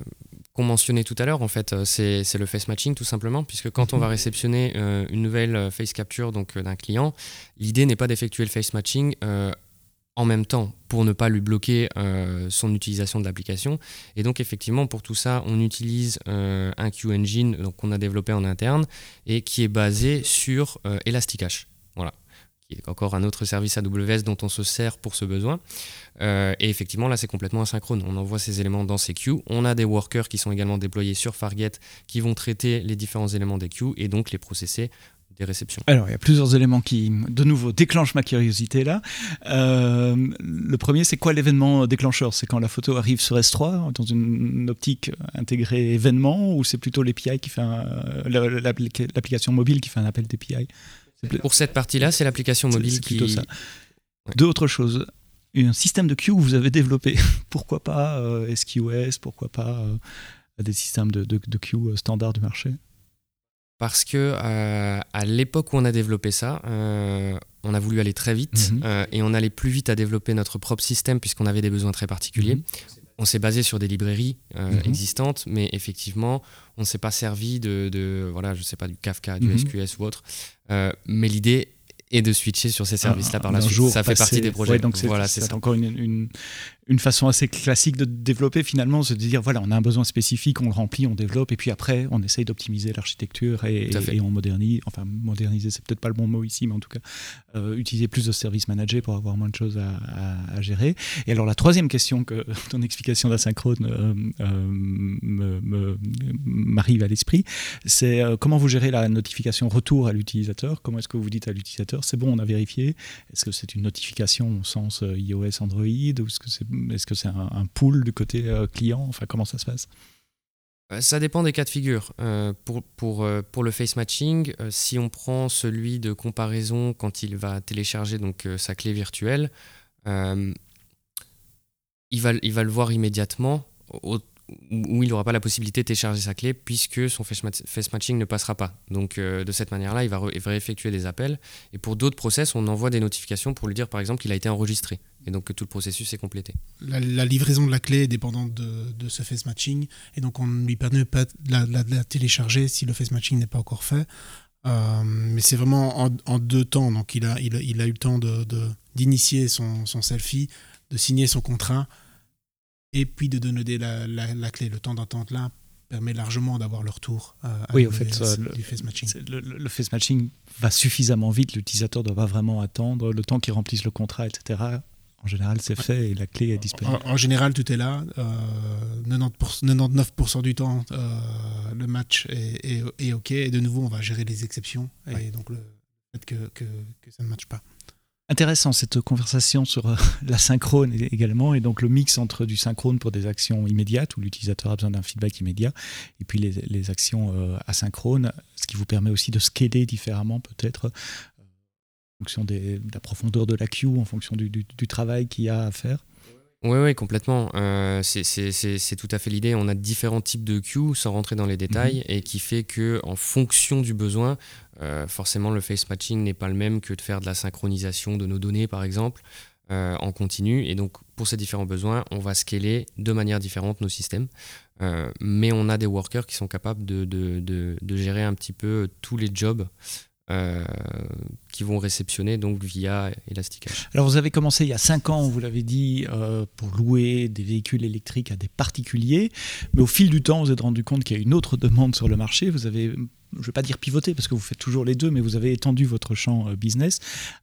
qu'on mentionnait tout à l'heure, en fait, euh, c'est le face matching tout simplement, puisque quand on va réceptionner euh, une nouvelle face capture donc d'un client, l'idée n'est pas d'effectuer le face matching en même temps pour ne pas lui bloquer son utilisation de l'application. Et donc effectivement pour tout ça, on utilise un Q Engine qu'on a développé en interne et qui est basé sur Elasticache. Voilà encore un autre service AWS dont on se sert pour ce besoin. Euh, et effectivement, là, c'est complètement asynchrone. On envoie ces éléments dans ces queues. On a des workers qui sont également déployés sur Fargate qui vont traiter les différents éléments des queues et donc les processer des réceptions. Alors, il y a plusieurs éléments qui, de nouveau, déclenchent ma curiosité là. Euh, le premier, c'est quoi l'événement déclencheur? C'est quand la photo arrive sur S3 dans une optique intégrée événement ou c'est plutôt l'API qui fait l'application mobile qui fait un appel d'API pour cette partie-là, c'est l'application mobile qui. Deux autres choses. Un système de queue que vous avez développé. pourquoi pas euh, SQS Pourquoi pas euh, des systèmes de, de, de queue euh, standard du marché? Parce que à l'époque où on a développé ça, on a voulu aller très vite mhm. et on allait plus vite à développer notre propre système puisqu'on avait des besoins très particuliers. Mhm. On s'est basé sur des librairies mhm. existantes, mais effectivement, on ne s'est pas servi de, de, voilà, je sais pas, du Kafka, du SQS ou autre. Euh, mais l'idée est de switcher sur ces services-là par la suite. Ça fait partie des projets. donc voilà, c'est encore une, une façon assez classique de développer finalement, c'est de dire voilà, on a un besoin spécifique, on le remplit, on développe, et puis après, on essaye d'optimiser l'architecture et, on modernise. Enfin, moderniser, c'est peut-être pas le bon mot ici, mais en tout cas, euh, utiliser plus de services managés pour avoir moins de choses à, gérer. Et alors, la troisième question que ton explication d'asynchrone euh, euh m'arrive à l'esprit, c'est comment vous gérez la notification retour à l'utilisateur? Comment est-ce que vous dites à l'utilisateur c'est bon, on a vérifié? Est-ce que c'est une notification au sens iOS, Android ou est-ce que c'est est-ce que c'est un, pool du côté euh, client? Enfin, comment ça se passe? Ça dépend des cas de figure. pour, pour, pour, le face matching, si on prend celui de comparaison quand il va télécharger donc, sa clé virtuelle, il, va, il va le voir immédiatement où il n'aura pas la possibilité de télécharger sa clé puisque son face matching ne passera pas. Donc euh, de cette manière-là, il va, effectuer des appels. Et pour d'autres process, on envoie des notifications pour lui dire par exemple qu'il a été enregistré et donc que tout le processus est complété. La, livraison de la clé est dépendante de, ce face matching et donc on ne lui permet pas de la, télécharger si le face matching n'est pas encore fait. Euh, mais c'est vraiment en, deux temps. Donc il a, eu le temps d'initier son selfie, de signer son contrat et puis de donner la, la, clé. Le temps d'attente là permet largement d'avoir le retour euh, oui, au fait, du face matching. Le, face matching va suffisamment vite, l'utilisateur ne doit pas vraiment attendre le temps qu'il remplisse le contrat, etc. En général, c'est fait et la clé est disponible. En, général, tout est là. 90 euh, 99% du temps, euh, le match est, est, OK. Et de nouveau, on va gérer les exceptions. Et donc, le fait que, que, que ça ne matche pas. Intéressant cette conversation sur euh, la synchrone également, et donc le mix entre du synchrone pour des actions immédiates où l'utilisateur a besoin d'un feedback immédiat, et puis les, actions euh, asynchrones, ce qui vous permet aussi de scaler différemment peut-être euh, en fonction de la profondeur de la queue, en fonction du, du travail qu'il y a à faire. Oui, oui, complètement. Euh, c'est tout à fait l'idée. On a différents types de queues, sans rentrer dans les détails, mhm. et qui fait que, en fonction du besoin, euh, forcément, le face matching n'est pas le même que de faire de la synchronisation de nos données, par exemple, euh, en continu. Et donc, pour ces différents besoins, on va scaler de manière différente nos systèmes. mais on a des workers qui sont capables de, de, de, de gérer un petit peu tous les jobs euh, qui vont réceptionner donc via Elasticache. Alors vous avez commencé il y a 5 ans, vous l'avez dit, euh, pour louer des véhicules électriques à des particuliers, mais au fil du temps, vous vous êtes rendu compte qu'il y a une autre demande sur le marché. Vous avez, je ne vais pas dire pivoter parce que vous faites toujours les deux, mais vous avez étendu votre champ euh, business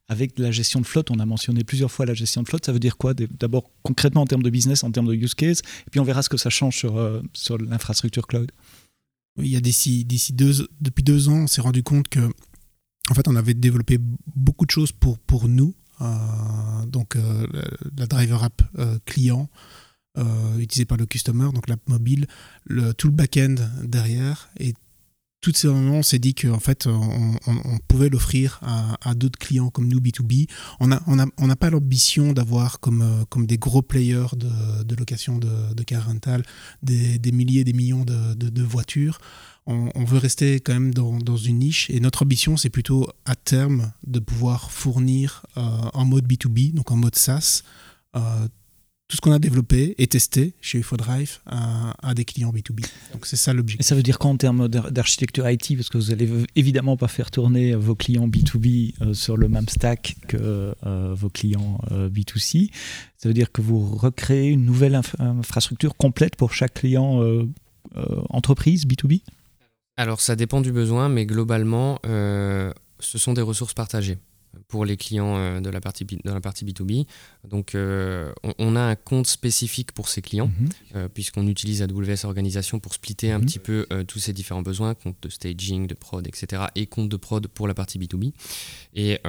avec la gestion de flotte. On a mentionné plusieurs fois la gestion de flotte. Ça veut dire quoi? D'abord concrètement en termes de business, en termes de use case, et puis on verra ce que ça change sur, sur l'infrastructure cloud. il y a d'ici deux, depuis deux ans, on s'est rendu compte que en fait, on avait développé beaucoup de choses pour, pour nous. Euh, donc, euh, la driver app euh, client, utilisée par le customer, donc l'app mobile, le, tout le back-end derrière. Et tous ces moments, on s'est dit qu'en fait, on, pouvait l'offrir à, d'autres clients comme nous, B2B. On n'a pas l'ambition d'avoir comme, comme des gros players de, location de, car rental des, milliers, des millions de voitures on, veut rester quand même dans, une niche et notre ambition c'est plutôt à terme de pouvoir fournir euh, en mode B2B, donc en mode SaaS, euh, tout ce qu'on a développé et testé chez UFODrive à, à des clients B2B. Donc c'est ça l'objectif. Et ça veut dire qu'en termes d'architecture IT, parce que vous allez évidemment pas faire tourner vos clients B2B euh, sur le même stack que vos clients B2C, ça veut dire que vous recréez une nouvelle infrastructure complète pour chaque client entreprise B2B alors ça dépend du besoin, mais globalement, euh, ce sont des ressources partagées pour les clients euh, de la partie, dans la partie B2B. Donc euh, on, a un compte spécifique pour ces clients, mhm. puisqu'on utilise AWS Organisation pour splitter un mhm. petit peu tous ces différents besoins, compte de staging, de prod, etc. et compte de prod pour la partie B2B. Et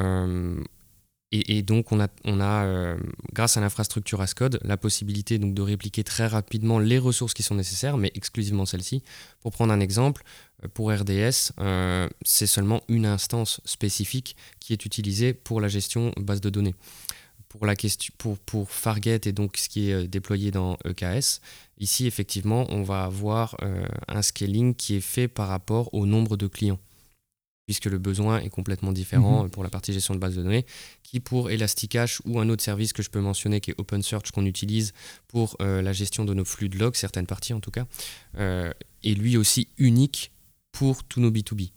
et, donc, on a, on a euh, grâce à l'infrastructure Ascode, la possibilité donc, de répliquer très rapidement les ressources qui sont nécessaires, mais exclusivement celles-ci. Pour prendre un exemple, euh, pour RDS, euh, c'est seulement une instance spécifique qui est utilisée pour la gestion base de données. Pour, la question, pour, pour Fargate et donc ce qui est déployé dans EKS, ici, effectivement, on va avoir un scaling qui est fait par rapport au nombre de clients puisque le besoin est complètement différent mhm. pour la partie gestion de base de données, qui pour Elasticache ou un autre service que je peux mentionner qui est OpenSearch qu'on utilise pour euh, la gestion de nos flux de logs, certaines parties en tout cas, euh, est lui aussi unique pour tous nos B2B.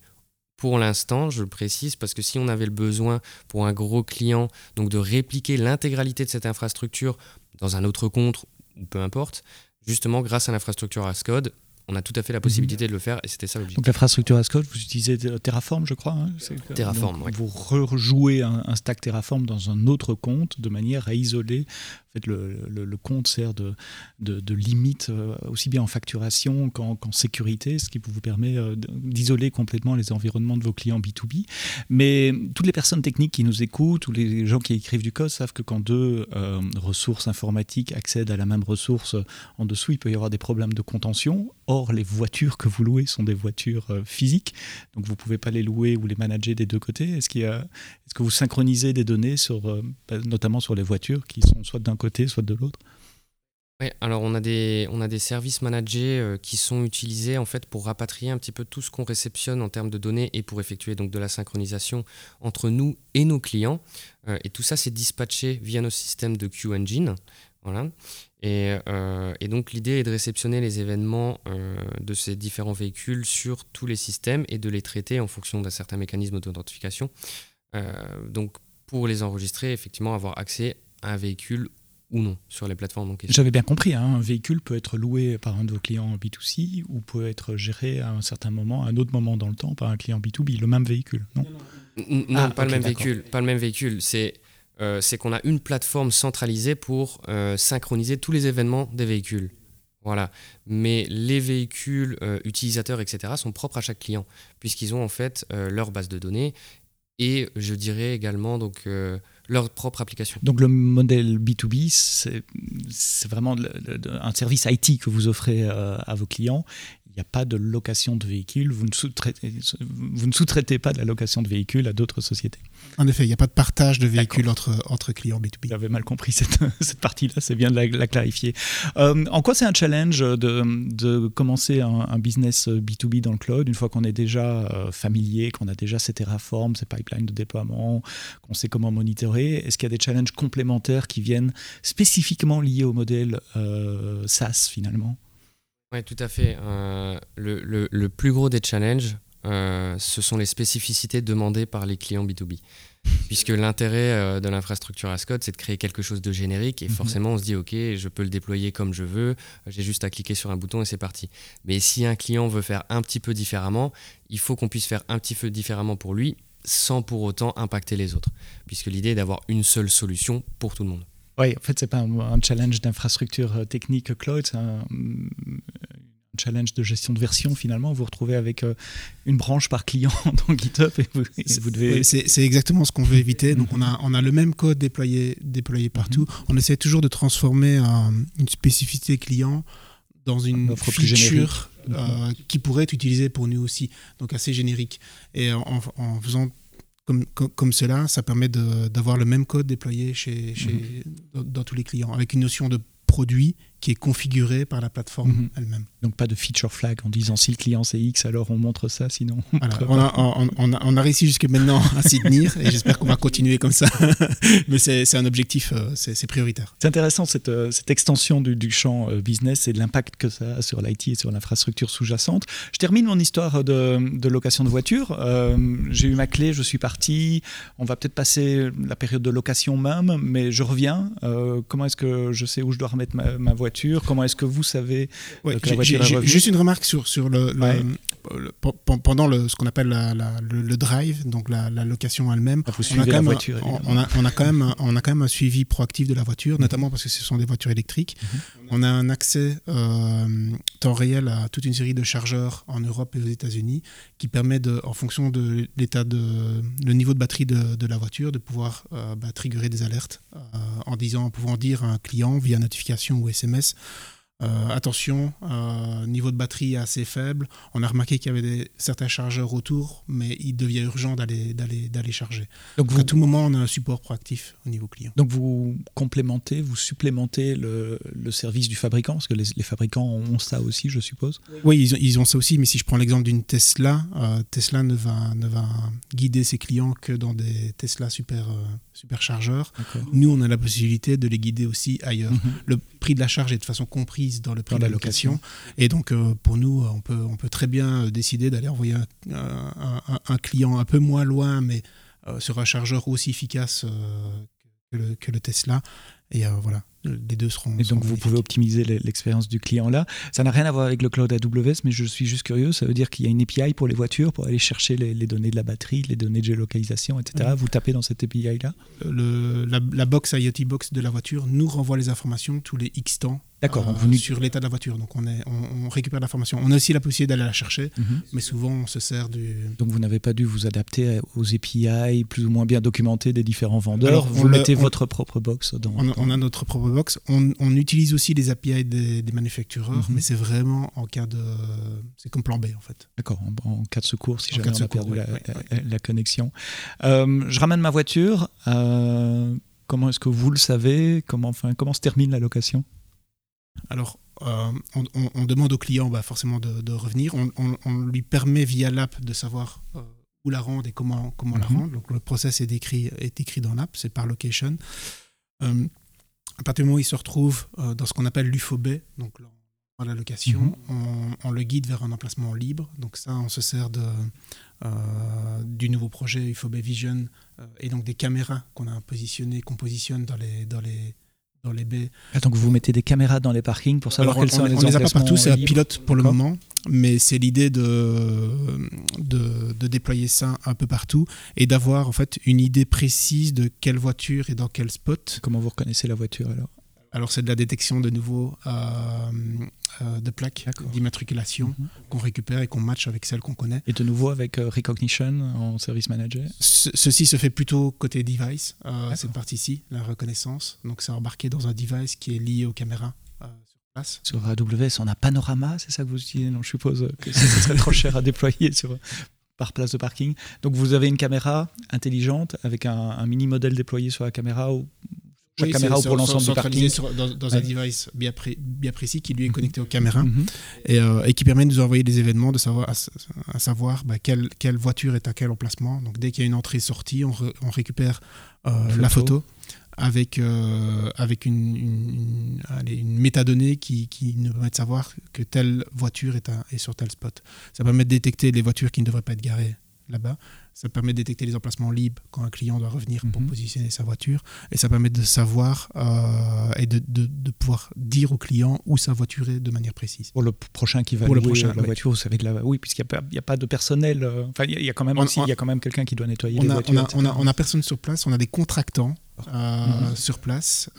Pour l'instant, je le précise parce que si on avait le besoin pour un gros client donc de répliquer l'intégralité de cette infrastructure dans un autre compte ou peu importe, justement grâce à l'infrastructure Ascode, on a tout à fait la mhm. possibilité de le faire et c'était ça l'objectif. Donc l'infrastructure as code, vous utilisez Terraform, je crois. Hein, Terraform, oui. Vous rejouez un, stack Terraform dans un autre compte de manière à isoler fait, le, compte sert de, limite euh, aussi bien en facturation qu'en sécurité, ce qui vous permet euh, d'isoler complètement les environnements de vos clients B2B. Mais toutes les personnes techniques qui nous écoutent, tous les gens qui écrivent du code savent que quand deux euh, ressources informatiques accèdent à la même ressource en dessous, il peut y avoir des problèmes de contention. Or, les voitures que vous louez sont des voitures physiques, donc vous ne pouvez pas les louer ou les manager des deux côtés. Est-ce qu'il est-ce que vous synchronisez des données sur, bah, notamment sur les voitures qui sont soit d'un côté, soit de l'autre oui, alors on a des, on a des services managés euh, qui sont utilisés en fait pour rapatrier un petit peu tout ce qu'on réceptionne en termes de données et pour effectuer donc de la synchronisation entre nous et nos clients. Euh, et tout ça c'est dispatché via nos systèmes de QEngine. Voilà. Et, euh, et donc l'idée est de réceptionner les événements de ces différents véhicules sur tous les systèmes et de les traiter en fonction d'un certain mécanisme d'authentification. donc pour les enregistrer, effectivement avoir accès à un véhicule ou non sur les plateformes. J'avais bien compris, hein, un véhicule peut être loué par un de vos clients B2C ou peut être géré à un certain moment, à un autre moment dans le temps par un client B2B, le même véhicule, non? Non, ah, pas, le même véhicule, pas le même véhicule. C'est euh, qu'on a une plateforme centralisée pour euh, synchroniser tous les événements des véhicules. Voilà. Mais les véhicules euh, utilisateurs, etc., sont propres à chaque client, puisqu'ils ont en fait leur base de données et je dirais également donc leur propre application. Donc le modèle B2B, c'est vraiment un service IT que vous offrez euh, à vos clients n'y a pas de location de véhicules, vous ne sous-traitez, vous ne sous-traitez pas de la location de véhicules à d'autres sociétés. En effet, il n'y a pas de partage de véhicules entre, entre clients B2B. J'avais mal compris cette, cette partie-là, c'est bien de la, clarifier. Euh, en quoi c'est un challenge de, de commencer un, business B2B dans le cloud une fois qu'on est déjà euh, familier, qu'on a déjà ces Terraform, ces pipelines de déploiement, qu'on sait comment monitorer? Est-ce qu'il y a des challenges complémentaires qui viennent spécifiquement liés au modèle euh, SaaS finalement? Oui, tout à fait. Euh, le, plus gros des challenges, euh, ce sont les spécificités demandées par les clients B2B. Puisque l'intérêt euh, de l'infrastructure Ascode, c'est de créer quelque chose de générique et mhm. forcément on se dit ok, je peux le déployer comme je veux, j'ai juste à cliquer sur un bouton et c'est parti. Mais si un client veut faire un petit peu différemment, il faut qu'on puisse faire un petit peu différemment pour lui sans pour autant impacter les autres. Puisque l'idée est d'avoir une seule solution pour tout le monde. Oui, en fait, c'est pas un, challenge d'infrastructure euh, technique cloud, c'est un, challenge de gestion de version finalement. Vous vous retrouvez avec euh, une branche par client dans GitHub et vous, devez. C'est exactement ce qu'on veut éviter. Donc on a, on a le même code déployé, déployé partout. Mhm. On essaie toujours de transformer euh, une spécificité client dans une feature mhm. qui pourrait être utilisée pour nous aussi, donc assez générique. Et en, en faisant comme, comme, cela, ça permet d'avoir le même code déployé chez, chez, mhm. dans, tous les clients, avec une notion de produit qui est configuré par la plateforme mhm. elle-même. Donc pas de feature flag en disant si le client c'est X, alors on montre ça, sinon. On, a, on, a, réussi jusque maintenant à s'y tenir et j'espère qu'on va continuer comme ça. Mais c'est un objectif, euh, c'est prioritaire. C'est intéressant cette, euh, cette, extension du, du champ euh, business et de l'impact que ça a sur l'IT et sur l'infrastructure sous-jacente. Je termine mon histoire de, de location de voiture. J'ai eu ma clé, je suis parti. On va peut-être passer la période de location même, mais je reviens. comment est-ce que je sais où je dois remettre ma, ma voiture? Comment est-ce que vous savez ouais, Juste une remarque sur, sur le, pendant le, ce qu'on appelle le, drive, donc la, location elle-même. Ah, on, a quand même, on, a, quand même, on a quand même un suivi proactif de la voiture, notamment parce que ce sont des voitures électriques. Mhm. On a un accès euh, temps réel à toute une série de chargeurs en Europe et aux États-Unis qui permet, de, en fonction de l'état de le niveau de batterie de, la voiture, de pouvoir euh, bah, triggerer des alertes euh, en disant, en pouvant dire à un client via notification ou SMS euh, attention, euh, niveau de batterie assez faible. On a remarqué qu'il y avait des, certains chargeurs autour, mais il devient urgent d'aller, d'aller, d'aller charger. Donc, à tout moment, on a un support proactif au niveau client. Donc vous complémentez, vous supplémentez le, le service du fabricant, parce que les, les, fabricants ont ça aussi, je suppose. Oui, ils ont, ils ont ça aussi, mais si je prends l'exemple d'une Tesla, euh, Tesla ne va, ne va guider ses clients que dans des Tesla super, super chargeurs. Nous, on a la possibilité de les guider aussi ailleurs. Mhm. Le prix de la charge est de façon comprise dans le prix de la location. Et donc, euh, pour nous, on peut, on peut très bien décider d'aller envoyer un, client un peu moins loin, mais euh, sur un chargeur aussi efficace euh, que le, que, le, Tesla. Et voilà, les deux seront. Et donc vous pouvez optimiser l'expérience du client là. Ça n'a rien à voir avec le cloud AWS, mais je suis juste curieux. Ça veut dire qu'il y a une API pour les voitures pour aller chercher les, données de la batterie, les données de géolocalisation, etc. Vous tapez dans cette API là. la, la box IoT box de la voiture nous renvoie les informations tous les X temps D'accord. Euh, sur l'état de la voiture. Donc on, est, on, récupère l'information. On a aussi la possibilité d'aller la chercher, mhm. mais souvent on se sert du. Donc vous n'avez pas dû vous adapter aux API plus ou moins bien documentés des différents vendeurs. vous mettez votre propre box dans. On, a notre propre box. On, utilise aussi les API des, des manufactureurs, mhm. mais c'est vraiment en cas de. C'est comme plan B en fait. D'accord. En, cas de secours, si jamais on a perdu la, connexion. Euh, je ramène ma voiture. Euh, comment est-ce que vous le savez? Comment, enfin, comment se termine la location? Alors, euh, on, demande au client bah, forcément de, revenir. On, lui permet via l'app de savoir euh, où la rendre et comment, comment la mhm. rendre. Donc, le process est écrit, est écrit dans l'app, c'est par location. Euh, à partir du moment où il se retrouve dans ce qu'on appelle l'UFOB, donc dans la location, mhm. on, le guide vers un emplacement libre. Donc ça, on se sert de, du nouveau projet UFOB Vision et donc des caméras qu'on a positionnées, qu'on positionne dans les, dans les, dans les baies. Ah, donc vous mettez des caméras dans les parkings pour savoir quels sont les On ne les a pas partout, c'est un pilote pour le moment, mais c'est l'idée de, de, de, déployer ça un peu partout et d'avoir en fait une idée précise de quelle voiture et dans quel spot. Comment vous reconnaissez la voiture alors? Alors c'est de la détection de nouveau euh, euh, de plaques d'immatriculation mhm. qu'on récupère et qu'on match avec celles qu'on connaît. Et de nouveau avec euh, Recognition en Service Manager Ceci se fait plutôt côté device, cette partie-ci, la reconnaissance. Donc c'est embarqué dans un device qui est lié aux caméras sur place. Sur AWS, on a Panorama, c'est ça que vous utilisez Non, je suppose que ce serait trop cher à déployer sur, par place de parking. Donc vous avez une caméra intelligente avec un, un mini modèle déployé sur la caméra où chaque caméra ou pour l'ensemble du parking. Sur, dans, dans un device bien, bien, précis qui lui est connecté aux caméras mhm. et, euh, et, qui permet de nous envoyer des événements, de savoir, à, savoir bah, quelle, quelle, voiture est à quel emplacement. Donc dès qu'il y a une entrée-sortie, on, on, récupère euh, la photo avec, euh, avec une, une, une, métadonnée qui, qui, nous permet de savoir que telle voiture est, est sur tel spot. Ça permet de détecter les voitures qui ne devraient pas être garées là-bas. Ça permet de détecter les emplacements libres quand un client doit revenir pour mhm. positionner sa voiture. Et ça permet de savoir euh, et de, de, pouvoir dire au client où sa voiture est de manière précise. Pour le prochain qui va louer le prochain, la voiture, vous savez que la, oui, puisqu'il n'y a, a, pas de personnel. Euh, enfin, il y, a quand même aussi, il y a quand même quelqu'un qui doit nettoyer on les a, voitures. On a, on a, personne sur place. On a des contractants. Euh, mhm. sur place,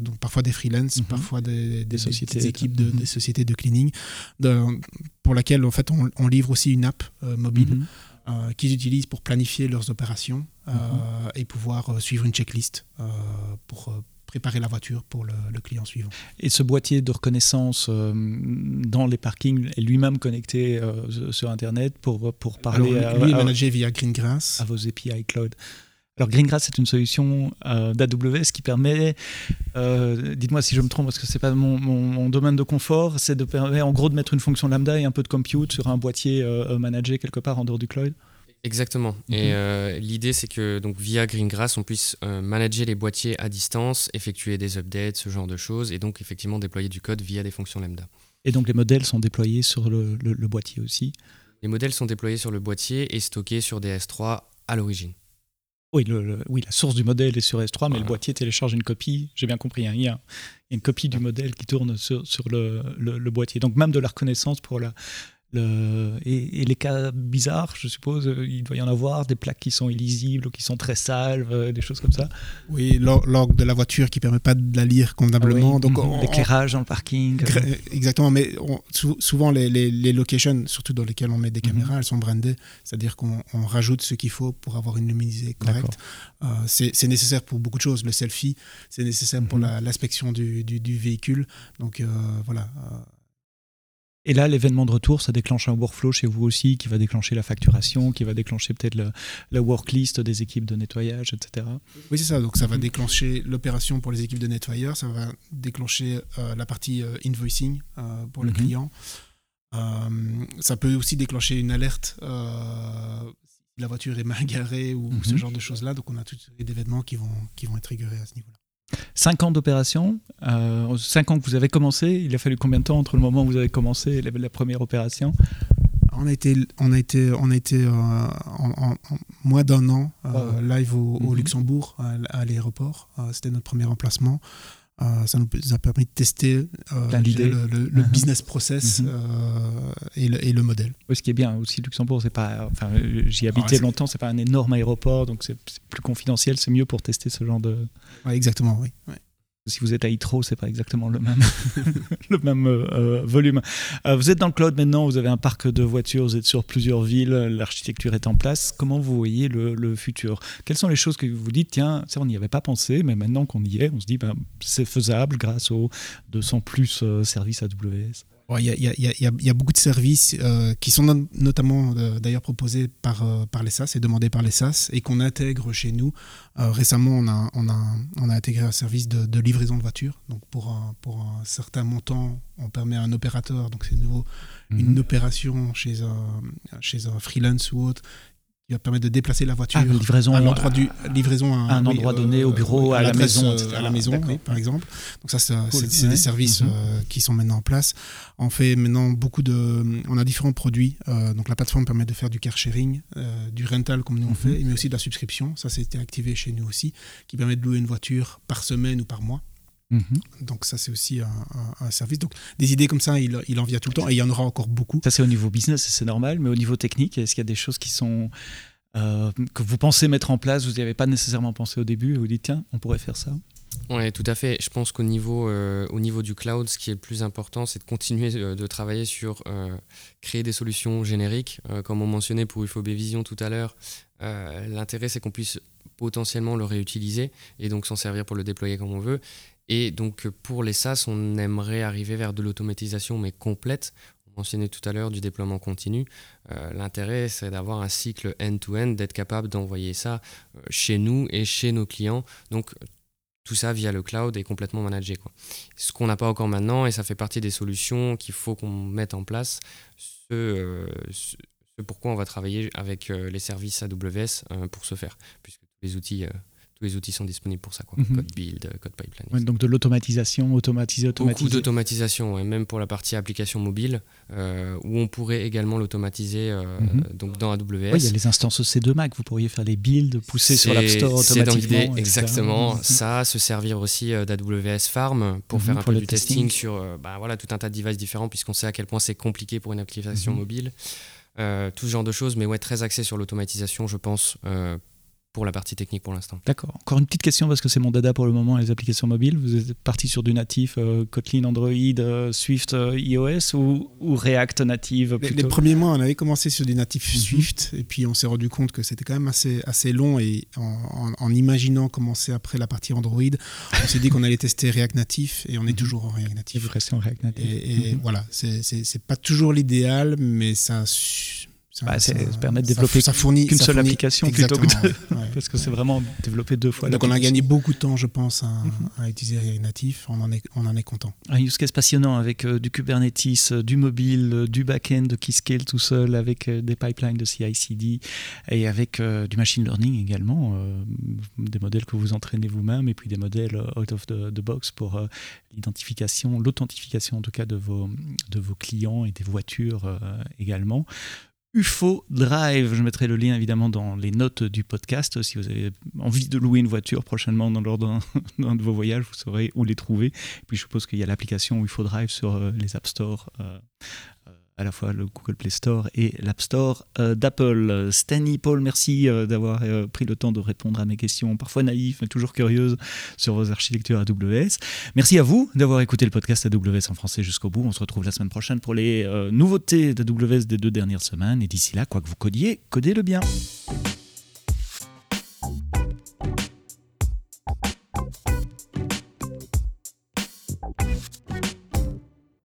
donc parfois des freelances, mhm. parfois des, des, sociétés, des équipes de, des sociétés de cleaning, pour laquelle en fait on, on livre aussi une app mobile euh, qu'ils utilisent pour planifier leurs opérations euh, mhm. et pouvoir euh, suivre une checklist pour préparer la voiture pour le, client suivant. Et ce boîtier de reconnaissance dans les parkings est lui-même connecté sur Internet pour, pour parler Alors, lui, à, est managé via Greengrass. À vos API Cloud. Alors Greengrass c'est une solution d'AWS qui permet, dites-moi si je me trompe parce que c'est pas mon, mon, domaine de confort, c'est de permettre en gros de mettre une fonction lambda et un peu de compute sur un boîtier managé quelque part en dehors du cloud. Exactement. Et l'idée c'est que donc via Greengrass on puisse manager les boîtiers à distance, effectuer des updates, ce genre de choses, et donc effectivement déployer du code via des fonctions lambda. Et donc les modèles sont déployés sur le, le boîtier aussi. Les modèles sont déployés sur le boîtier et stockés sur des S3 à l'origine. Oui, oui, la source du modèle est sur S3, mais le boîtier télécharge une copie. J'ai bien compris. Hein, il, y a, une copie du modèle qui tourne sur, sur le, le, boîtier. Donc même de la reconnaissance pour la, et, les cas bizarres, je suppose, euh, il doit y en avoir, des plaques qui sont illisibles ou qui sont très sales, euh, des choses comme ça. Oui, l'orgue de la voiture qui ne permet pas de la lire convenablement. Ah L'éclairage dans le parking. Exactement, mais souvent les, les, locations, surtout dans lesquelles on met des mhm. caméras, elles sont brandées, c'est-à-dire qu'on rajoute ce qu'il faut pour avoir une luminosité correcte. Euh, c'est nécessaire pour beaucoup de choses. Le selfie, c'est nécessaire pour mhm. l'inspection du, du, véhicule. Donc voilà. Et là, l'événement de retour, ça déclenche un workflow chez vous aussi qui va déclencher la facturation, qui va déclencher peut-être la worklist des équipes de nettoyage, etc. Oui, c'est ça. Donc, ça va déclencher l'opération pour les équipes de nettoyeurs, ça va déclencher euh, la partie euh, invoicing euh, pour le mhm. client. ça peut aussi déclencher une alerte si la voiture est mal garée ou ce mhm. genre de choses-là. Donc, on a toutes les événements qui vont, qui vont être régulés à ce niveau-là. Cinq ans d'opération, euh, cinq ans que vous avez commencé, il a fallu combien de temps entre le moment où vous avez commencé et la, première opération? On a été, on a été, on a été euh, en, moins d'un an, live au, mhm. Luxembourg, à, l'aéroport. C'était notre premier emplacement. Ça nous a permis de tester le, business process mhm. et, le, modèle. ce qui est bien aussi, Luxembourg, c'est pas, enfin, j'y habitais longtemps, c'est pas un énorme aéroport, donc c'est plus confidentiel, c'est mieux pour tester ce genre de. exactement, oui. Si vous êtes à Heathrow, c'est pas exactement le même, le même euh, euh, volume. Euh, vous êtes dans le cloud maintenant, vous avez un parc de voitures, vous êtes sur plusieurs villes, l'architecture est en place. Comment vous voyez le, futur? Quelles sont les choses que vous dites, tiens, ça on n'y avait pas pensé, mais maintenant qu'on y est, on se dit, ben, c'est faisable grâce aux 200 plus services AWS il y, a beaucoup de services euh, qui sont notamment euh, d'ailleurs proposés par, euh, par les SAS et demandés par les SAS et qu'on intègre chez nous. récemment, on a, on, a, on a intégré un service de, livraison de voitures. Donc pour un, pour un certain montant, on permet à un opérateur, donc c'est nouveau, une mhm. opération chez un, chez un freelance ou autre, qui va permettre de déplacer la voiture ah, livraison, à un endroit, du, livraison à, un endroit donné, au bureau, à, la maison, à la maison, par exemple. Donc ça, c'est des services mhm. euh, qui sont maintenant en place. On fait maintenant beaucoup de, on a différents produits. Euh, donc la plateforme permet de faire du car sharing, euh, du rental comme nous on mhm. fait, mais aussi de la subscription. Ça, c'était activé chez nous aussi, qui permet de louer une voiture par semaine ou par mois. Mhm. Donc ça, c'est aussi un, service. Donc des idées comme ça, il, il en vient tout le temps et il y en aura encore beaucoup. Ça, c'est au niveau business, c'est normal, mais au niveau technique, est-ce qu'il y a des choses qui sont... Euh, que vous pensez mettre en place, vous n'y avez pas nécessairement pensé au début, et vous dites, tiens, on pourrait faire ça? Oui, tout à fait. Je pense qu'au niveau, euh, au niveau du cloud, ce qui est le plus important, c'est de continuer euh, de travailler sur créer des solutions génériques. comme on mentionnait pour UFOB Vision tout à l'heure, l'intérêt, c'est qu'on puisse potentiellement le réutiliser et donc s'en servir pour le déployer comme on veut. Et donc pour les SaaS, on aimerait arriver vers de l'automatisation mais complète. On mentionnait tout à l'heure du déploiement continu. Euh, l'intérêt, c'est d'avoir un cycle end-to-end, d'être capable d'envoyer ça euh, chez nous et chez nos clients. Donc tout ça via le cloud est complètement managé. Ce qu'on n'a pas encore maintenant, et ça fait partie des solutions qu'il faut qu'on mette en place, ce, euh, pourquoi on va travailler avec les services AWS pour ce faire, puisque les outils tous les outils sont disponibles pour ça, quoi. Mhm. Code build, code pipeline. donc de l'automatisation, automatiser, automatiser. Beaucoup d'automatisation, et même pour la partie application mobile, euh, où on pourrait également l'automatiser euh, mhm. donc dans AWS. Oui, il y a les instances C2 Mac, vous pourriez faire les builds, pousser sur l'App Store automatiquement. exactement. Mhm. Ça, se servir aussi euh, d'AWS Farm pour faire un peu du testing, sur bah, voilà, tout un tas de devices différents, puisqu'on sait à quel point c'est compliqué pour une application mobile. tout ce genre de choses, mais ouais, très axé sur l'automatisation, je pense, pour la partie technique pour l'instant. D'accord. Encore une petite question parce que c'est mon dada pour le moment, les applications mobiles. Vous êtes parti sur du natif euh, Kotlin, Android, euh, Swift, euh, iOS ou, React native les, premiers mois, on avait commencé sur du natif mhm. Swift et puis on s'est rendu compte que c'était quand même assez, assez long et en, imaginant commencer après la partie Android, on s'est dit qu'on allait tester React Natif et on est mhm. toujours en React Native. vous restez en React Native. Et, mhm. voilà, c'est pas toujours l'idéal, mais ça ça, bah, permet de développer qu'une seule application plutôt que deux, parce que c'est vraiment développer deux fois. Donc on a gagné beaucoup de temps, je pense, à, mhm. utiliser Native. On en est, on en est content. Un use case passionnant avec euh, du Kubernetes, euh, du mobile, euh, du back-end qui scale tout seul, avec des pipelines de CI/CD et avec du machine learning également, des modèles que vous entraînez vous-même et puis des modèles out of the, the box pour l'identification, l'authentification en tout cas de vos, de vos clients et des voitures également. UFO Drive. Je mettrai le lien évidemment dans les notes du podcast. Si vous avez envie de louer une voiture prochainement dans lors d'un de vos voyages, vous saurez où les trouver. Puis je suppose qu'il y a l'application UFO Drive sur euh, les App Store euh, à la fois le Google Play Store et l'App Store euh, d'Apple. Stanley Paul, merci euh, d'avoir euh, pris le temps de répondre à mes questions, parfois naïves, mais toujours curieuses, sur vos architectures AWS. Merci à vous d'avoir écouté le podcast AWS en français jusqu'au bout. On se retrouve la semaine prochaine pour les nouveautés d'AWS des deux dernières semaines. Et d'ici là, quoi que vous codiez, codez-le bien.